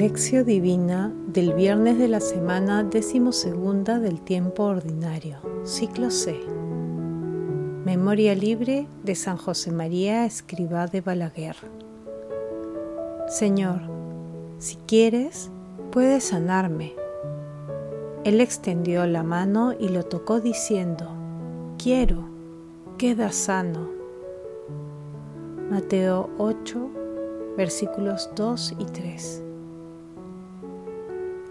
Lección Divina del viernes de la semana decimosegunda del tiempo ordinario, ciclo C. Memoria libre de San José María Escribá de Balaguer. Señor, si quieres, puedes sanarme. Él extendió la mano y lo tocó diciendo, quiero, queda sano. Mateo 8, versículos 2 y 3.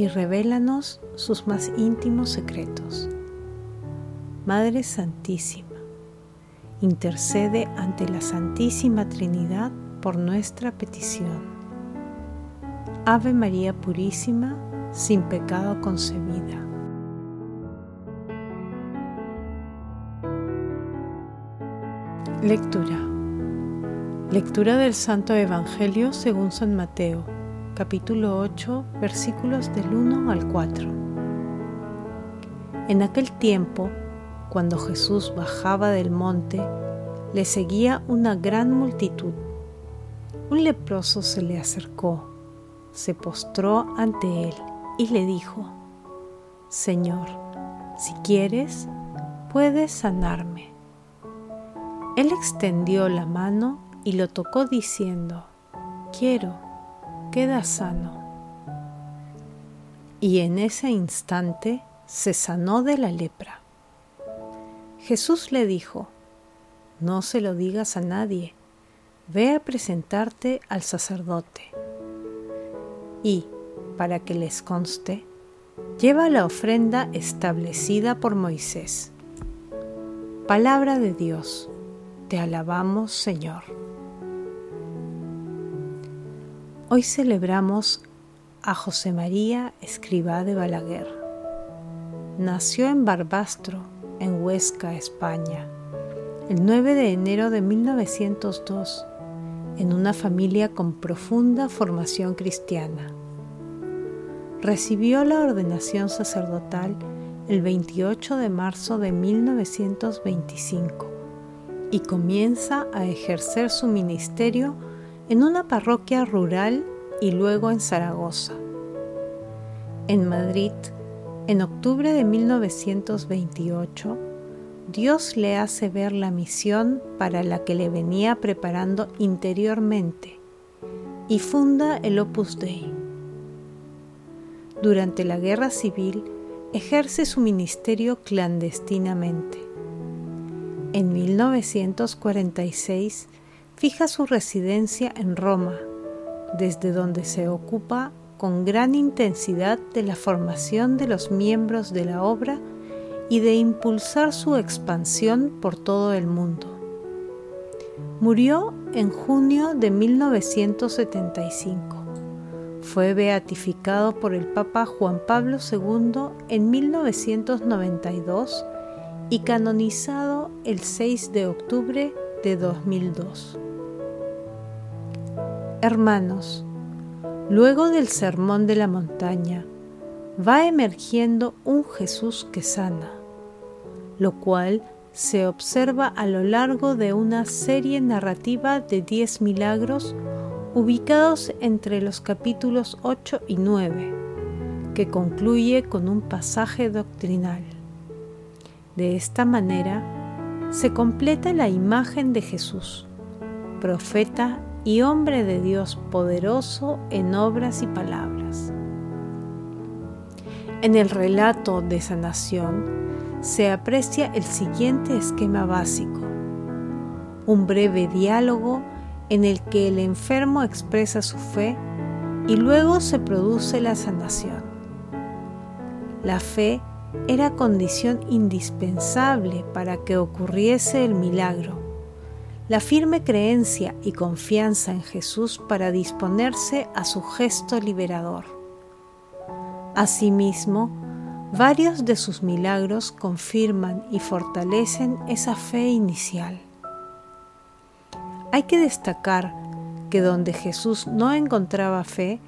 y revélanos sus más íntimos secretos. Madre Santísima, intercede ante la Santísima Trinidad por nuestra petición. Ave María Purísima, sin pecado concebida. Lectura. Lectura del Santo Evangelio según San Mateo capítulo 8, versículos del 1 al 4. En aquel tiempo, cuando Jesús bajaba del monte, le seguía una gran multitud. Un leproso se le acercó, se postró ante él y le dijo, Señor, si quieres, puedes sanarme. Él extendió la mano y lo tocó diciendo, Quiero queda sano. Y en ese instante se sanó de la lepra. Jesús le dijo, no se lo digas a nadie, ve a presentarte al sacerdote. Y, para que les conste, lleva la ofrenda establecida por Moisés. Palabra de Dios, te alabamos Señor. Hoy celebramos a José María Escribá de Balaguer. Nació en Barbastro, en Huesca, España, el 9 de enero de 1902, en una familia con profunda formación cristiana. Recibió la ordenación sacerdotal el 28 de marzo de 1925 y comienza a ejercer su ministerio en una parroquia rural y luego en Zaragoza. En Madrid, en octubre de 1928, Dios le hace ver la misión para la que le venía preparando interiormente y funda el Opus Dei. Durante la guerra civil ejerce su ministerio clandestinamente. En 1946 fija su residencia en Roma, desde donde se ocupa con gran intensidad de la formación de los miembros de la obra y de impulsar su expansión por todo el mundo. Murió en junio de 1975. Fue beatificado por el Papa Juan Pablo II en 1992 y canonizado el 6 de octubre de 2002. Hermanos, luego del sermón de la montaña, va emergiendo un Jesús que sana, lo cual se observa a lo largo de una serie narrativa de diez milagros ubicados entre los capítulos 8 y 9, que concluye con un pasaje doctrinal. De esta manera, se completa la imagen de Jesús, profeta y hombre de Dios poderoso en obras y palabras. En el relato de sanación se aprecia el siguiente esquema básico, un breve diálogo en el que el enfermo expresa su fe y luego se produce la sanación. La fe era condición indispensable para que ocurriese el milagro la firme creencia y confianza en Jesús para disponerse a su gesto liberador. Asimismo, varios de sus milagros confirman y fortalecen esa fe inicial. Hay que destacar que donde Jesús no encontraba fe,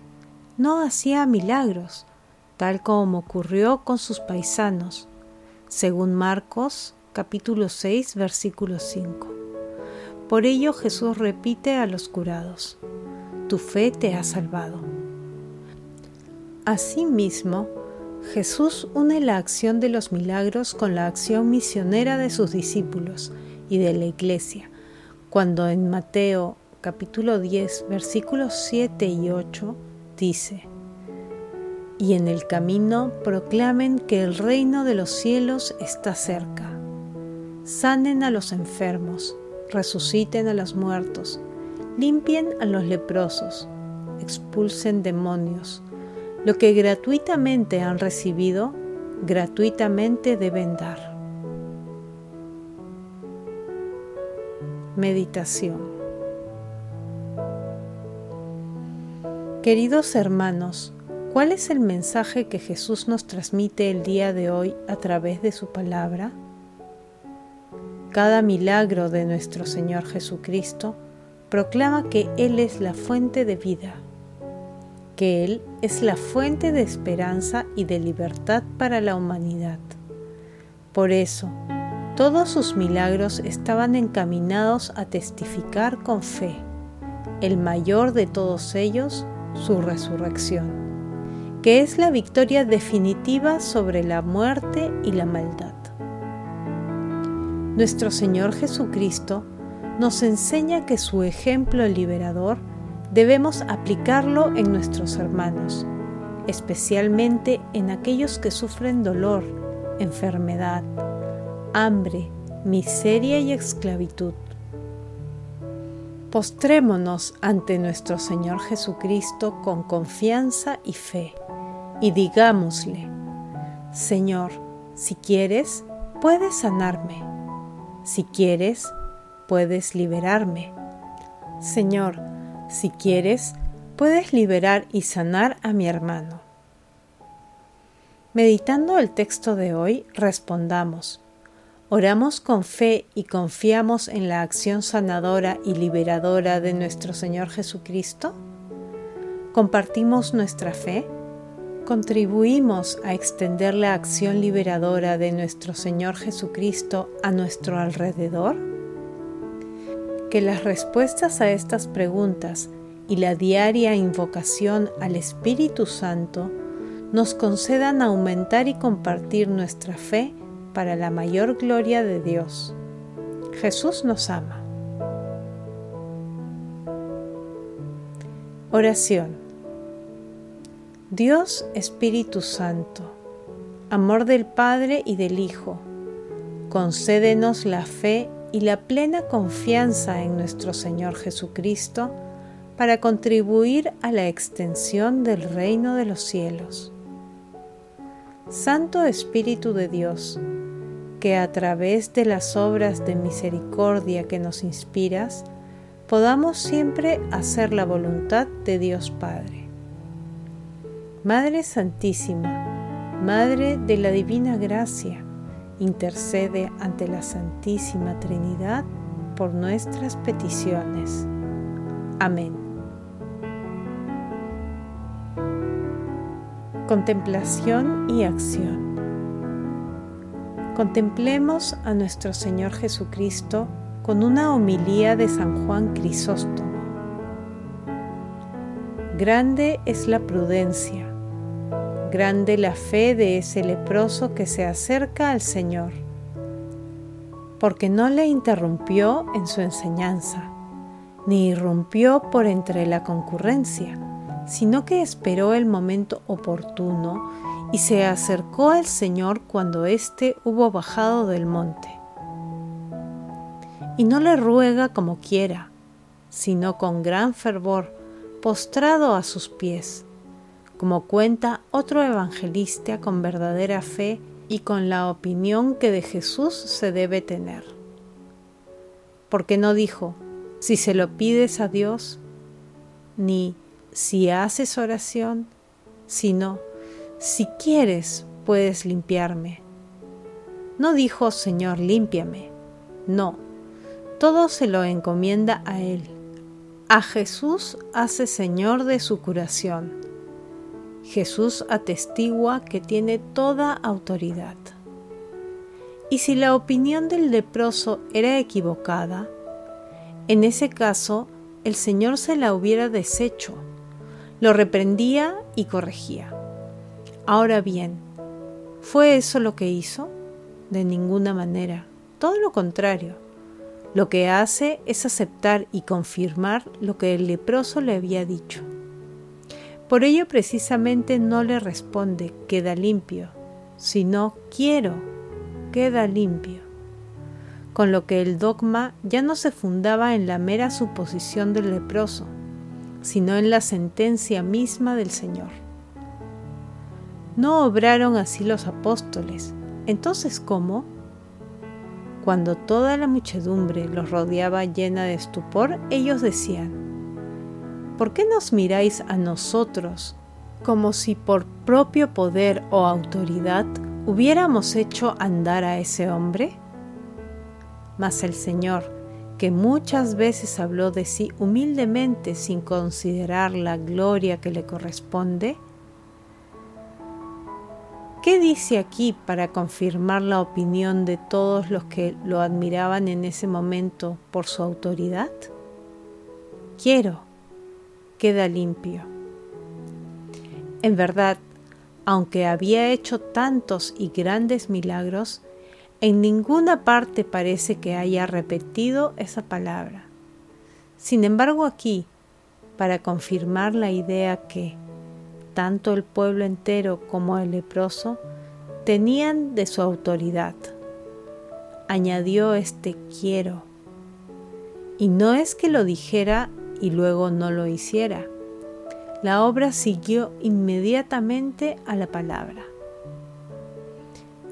no hacía milagros, tal como ocurrió con sus paisanos, según Marcos capítulo 6 versículo 5. Por ello Jesús repite a los curados, tu fe te ha salvado. Asimismo, Jesús une la acción de los milagros con la acción misionera de sus discípulos y de la iglesia, cuando en Mateo capítulo 10 versículos 7 y 8 dice, y en el camino proclamen que el reino de los cielos está cerca. Sanen a los enfermos, resuciten a los muertos, limpien a los leprosos, expulsen demonios. Lo que gratuitamente han recibido, gratuitamente deben dar. Meditación Queridos hermanos, ¿Cuál es el mensaje que Jesús nos transmite el día de hoy a través de su palabra? Cada milagro de nuestro Señor Jesucristo proclama que Él es la fuente de vida, que Él es la fuente de esperanza y de libertad para la humanidad. Por eso, todos sus milagros estaban encaminados a testificar con fe, el mayor de todos ellos, su resurrección que es la victoria definitiva sobre la muerte y la maldad. Nuestro Señor Jesucristo nos enseña que su ejemplo liberador debemos aplicarlo en nuestros hermanos, especialmente en aquellos que sufren dolor, enfermedad, hambre, miseria y esclavitud. Postrémonos ante nuestro Señor Jesucristo con confianza y fe y digámosle, Señor, si quieres, puedes sanarme. Si quieres, puedes liberarme. Señor, si quieres, puedes liberar y sanar a mi hermano. Meditando el texto de hoy, respondamos, ¿oramos con fe y confiamos en la acción sanadora y liberadora de nuestro Señor Jesucristo? ¿Compartimos nuestra fe? Contribuimos a extender la acción liberadora de nuestro Señor Jesucristo a nuestro alrededor? Que las respuestas a estas preguntas y la diaria invocación al Espíritu Santo nos concedan aumentar y compartir nuestra fe para la mayor gloria de Dios. Jesús nos ama. Oración. Dios Espíritu Santo, amor del Padre y del Hijo, concédenos la fe y la plena confianza en nuestro Señor Jesucristo para contribuir a la extensión del reino de los cielos. Santo Espíritu de Dios, que a través de las obras de misericordia que nos inspiras, podamos siempre hacer la voluntad de Dios Padre. Madre Santísima, Madre de la Divina Gracia, intercede ante la Santísima Trinidad por nuestras peticiones. Amén. Contemplación y acción. Contemplemos a nuestro Señor Jesucristo con una homilía de San Juan Crisóstomo. Grande es la prudencia grande la fe de ese leproso que se acerca al Señor, porque no le interrumpió en su enseñanza, ni irrumpió por entre la concurrencia, sino que esperó el momento oportuno y se acercó al Señor cuando éste hubo bajado del monte. Y no le ruega como quiera, sino con gran fervor, postrado a sus pies como cuenta otro evangelista con verdadera fe y con la opinión que de Jesús se debe tener. Porque no dijo, si se lo pides a Dios, ni si haces oración, sino, si quieres, puedes limpiarme. No dijo, Señor, límpiame. No, todo se lo encomienda a Él. A Jesús hace Señor de su curación. Jesús atestigua que tiene toda autoridad. Y si la opinión del leproso era equivocada, en ese caso el Señor se la hubiera deshecho, lo reprendía y corregía. Ahora bien, ¿fue eso lo que hizo? De ninguna manera, todo lo contrario. Lo que hace es aceptar y confirmar lo que el leproso le había dicho. Por ello precisamente no le responde queda limpio, sino quiero, queda limpio. Con lo que el dogma ya no se fundaba en la mera suposición del leproso, sino en la sentencia misma del Señor. No obraron así los apóstoles. Entonces, ¿cómo? Cuando toda la muchedumbre los rodeaba llena de estupor, ellos decían, ¿por qué nos miráis a nosotros como si por propio poder o autoridad hubiéramos hecho andar a ese hombre? Mas el Señor, que muchas veces habló de sí humildemente sin considerar la gloria que le corresponde, ¿Qué dice aquí para confirmar la opinión de todos los que lo admiraban en ese momento por su autoridad? Quiero, queda limpio. En verdad, aunque había hecho tantos y grandes milagros, en ninguna parte parece que haya repetido esa palabra. Sin embargo, aquí, para confirmar la idea que, tanto el pueblo entero como el leproso tenían de su autoridad. Añadió este quiero. Y no es que lo dijera y luego no lo hiciera. La obra siguió inmediatamente a la palabra.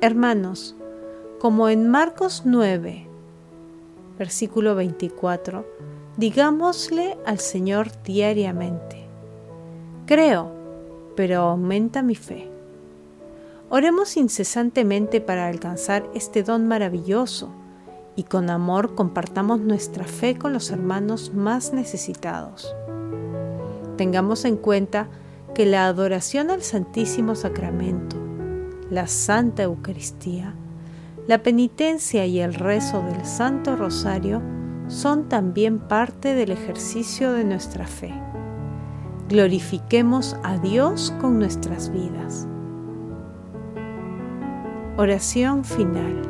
Hermanos, como en Marcos 9, versículo 24, digámosle al Señor diariamente, creo, pero aumenta mi fe. Oremos incesantemente para alcanzar este don maravilloso y con amor compartamos nuestra fe con los hermanos más necesitados. Tengamos en cuenta que la adoración al Santísimo Sacramento, la Santa Eucaristía, la penitencia y el rezo del Santo Rosario son también parte del ejercicio de nuestra fe glorifiquemos a Dios con nuestras vidas. Oración final.